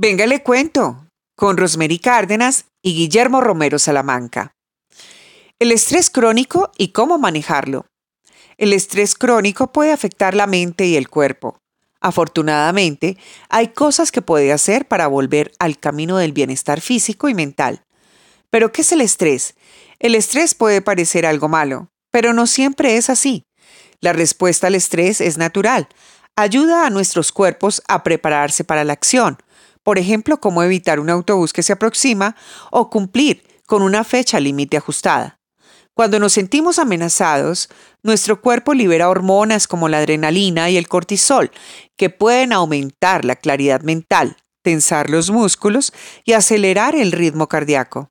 Venga, le cuento, con Rosemary Cárdenas y Guillermo Romero Salamanca. El estrés crónico y cómo manejarlo. El estrés crónico puede afectar la mente y el cuerpo. Afortunadamente, hay cosas que puede hacer para volver al camino del bienestar físico y mental. Pero, ¿qué es el estrés? El estrés puede parecer algo malo, pero no siempre es así. La respuesta al estrés es natural. Ayuda a nuestros cuerpos a prepararse para la acción. Por ejemplo, cómo evitar un autobús que se aproxima o cumplir con una fecha límite ajustada. Cuando nos sentimos amenazados, nuestro cuerpo libera hormonas como la adrenalina y el cortisol, que pueden aumentar la claridad mental, tensar los músculos y acelerar el ritmo cardíaco.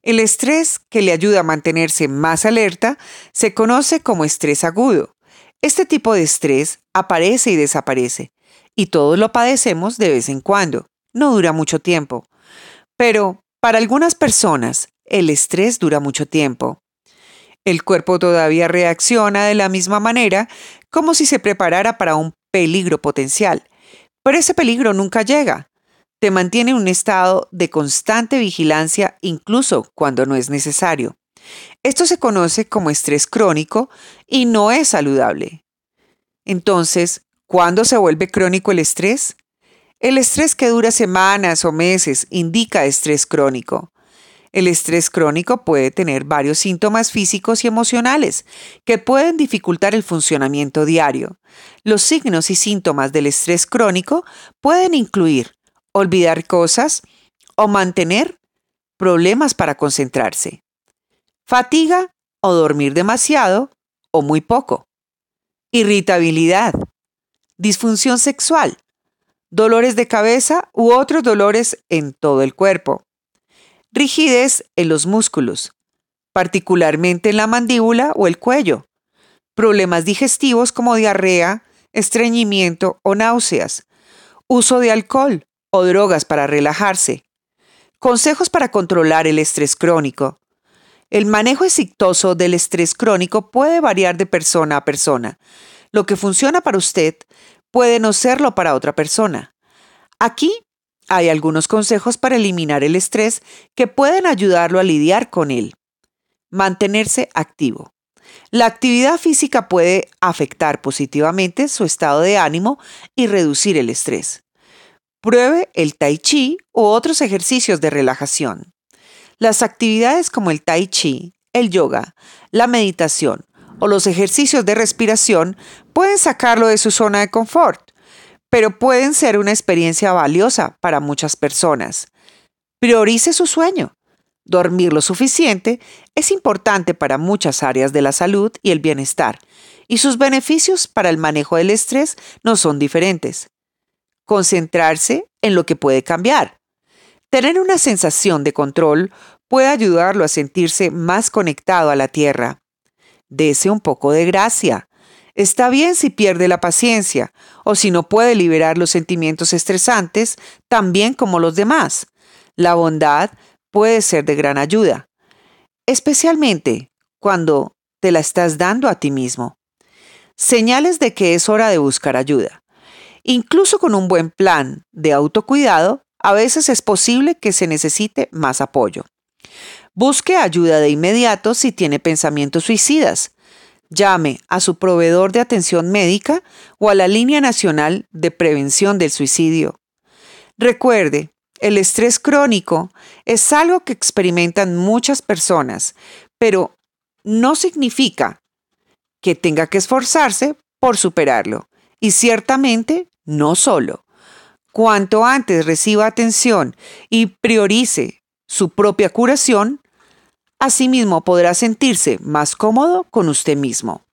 El estrés que le ayuda a mantenerse más alerta se conoce como estrés agudo. Este tipo de estrés aparece y desaparece, y todos lo padecemos de vez en cuando. No dura mucho tiempo. Pero para algunas personas, el estrés dura mucho tiempo. El cuerpo todavía reacciona de la misma manera como si se preparara para un peligro potencial, pero ese peligro nunca llega te mantiene en un estado de constante vigilancia incluso cuando no es necesario. Esto se conoce como estrés crónico y no es saludable. Entonces, ¿cuándo se vuelve crónico el estrés? El estrés que dura semanas o meses indica estrés crónico. El estrés crónico puede tener varios síntomas físicos y emocionales que pueden dificultar el funcionamiento diario. Los signos y síntomas del estrés crónico pueden incluir olvidar cosas o mantener problemas para concentrarse, fatiga o dormir demasiado o muy poco, irritabilidad, disfunción sexual, dolores de cabeza u otros dolores en todo el cuerpo, rigidez en los músculos, particularmente en la mandíbula o el cuello, problemas digestivos como diarrea, estreñimiento o náuseas, uso de alcohol, o drogas para relajarse. Consejos para controlar el estrés crónico. El manejo exitoso del estrés crónico puede variar de persona a persona. Lo que funciona para usted puede no serlo para otra persona. Aquí hay algunos consejos para eliminar el estrés que pueden ayudarlo a lidiar con él. Mantenerse activo. La actividad física puede afectar positivamente su estado de ánimo y reducir el estrés. Pruebe el tai chi u otros ejercicios de relajación. Las actividades como el tai chi, el yoga, la meditación o los ejercicios de respiración pueden sacarlo de su zona de confort, pero pueden ser una experiencia valiosa para muchas personas. Priorice su sueño. Dormir lo suficiente es importante para muchas áreas de la salud y el bienestar, y sus beneficios para el manejo del estrés no son diferentes concentrarse en lo que puede cambiar. Tener una sensación de control puede ayudarlo a sentirse más conectado a la tierra. Dese un poco de gracia. Está bien si pierde la paciencia o si no puede liberar los sentimientos estresantes tan bien como los demás. La bondad puede ser de gran ayuda, especialmente cuando te la estás dando a ti mismo. Señales de que es hora de buscar ayuda. Incluso con un buen plan de autocuidado, a veces es posible que se necesite más apoyo. Busque ayuda de inmediato si tiene pensamientos suicidas. Llame a su proveedor de atención médica o a la Línea Nacional de Prevención del Suicidio. Recuerde, el estrés crónico es algo que experimentan muchas personas, pero no significa que tenga que esforzarse por superarlo y ciertamente no solo. Cuanto antes reciba atención y priorice su propia curación, asimismo podrá sentirse más cómodo con usted mismo.